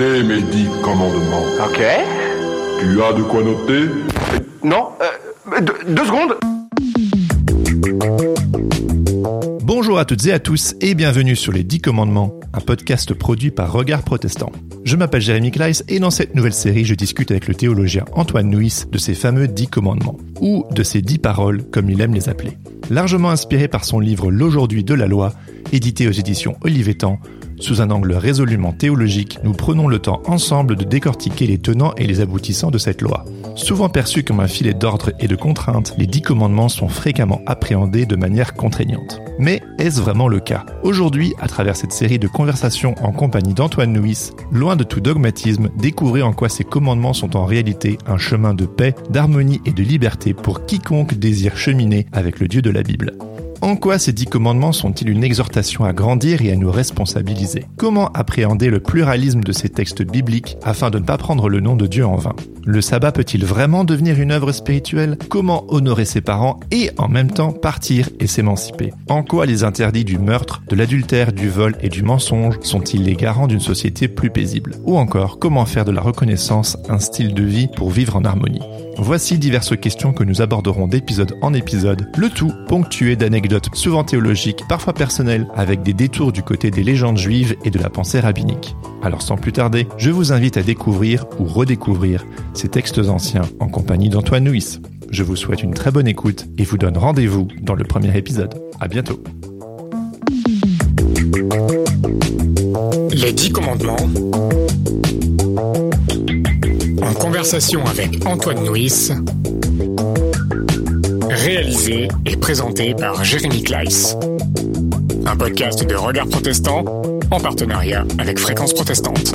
mes dix commandements. Ok. Tu as de quoi noter? Non, euh, deux, deux secondes. Bonjour à toutes et à tous et bienvenue sur les 10 commandements, un podcast produit par Regard Protestant. Je m'appelle Jérémy Kleiss et dans cette nouvelle série, je discute avec le théologien Antoine Nuis de ces fameux 10 commandements, ou de ces 10 paroles comme il aime les appeler. Largement inspiré par son livre L'aujourd'hui de la loi, édité aux éditions Olivetan, sous un angle résolument théologique, nous prenons le temps ensemble de décortiquer les tenants et les aboutissants de cette loi. Souvent perçus comme un filet d'ordre et de contraintes, les dix commandements sont fréquemment appréhendés de manière contraignante. Mais est-ce vraiment le cas? Aujourd'hui, à travers cette série de conversations en compagnie d'Antoine Nuis, loin de tout dogmatisme, découvrez en quoi ces commandements sont en réalité un chemin de paix, d'harmonie et de liberté pour quiconque désire cheminer avec le Dieu de la Bible. En quoi ces dix commandements sont-ils une exhortation à grandir et à nous responsabiliser? Comment appréhender le pluralisme de ces textes bibliques afin de ne pas prendre le nom de Dieu en vain? Le sabbat peut-il vraiment devenir une œuvre spirituelle? Comment honorer ses parents et en même temps partir et s'émanciper? En quoi les interdits du meurtre, de l'adultère, du vol et du mensonge sont-ils les garants d'une société plus paisible? Ou encore, comment faire de la reconnaissance un style de vie pour vivre en harmonie? Voici diverses questions que nous aborderons d'épisode en épisode, le tout ponctué d'anecdotes souvent théologiques, parfois personnelles, avec des détours du côté des légendes juives et de la pensée rabbinique. Alors sans plus tarder, je vous invite à découvrir ou redécouvrir ces textes anciens en compagnie d'Antoine Nuis. Je vous souhaite une très bonne écoute et vous donne rendez-vous dans le premier épisode. À bientôt. Les dix commandements. En conversation avec Antoine Nuis. Réalisé et présenté par Jérémy Kleiss. Un podcast de Regard Protestant en partenariat avec Fréquence Protestante.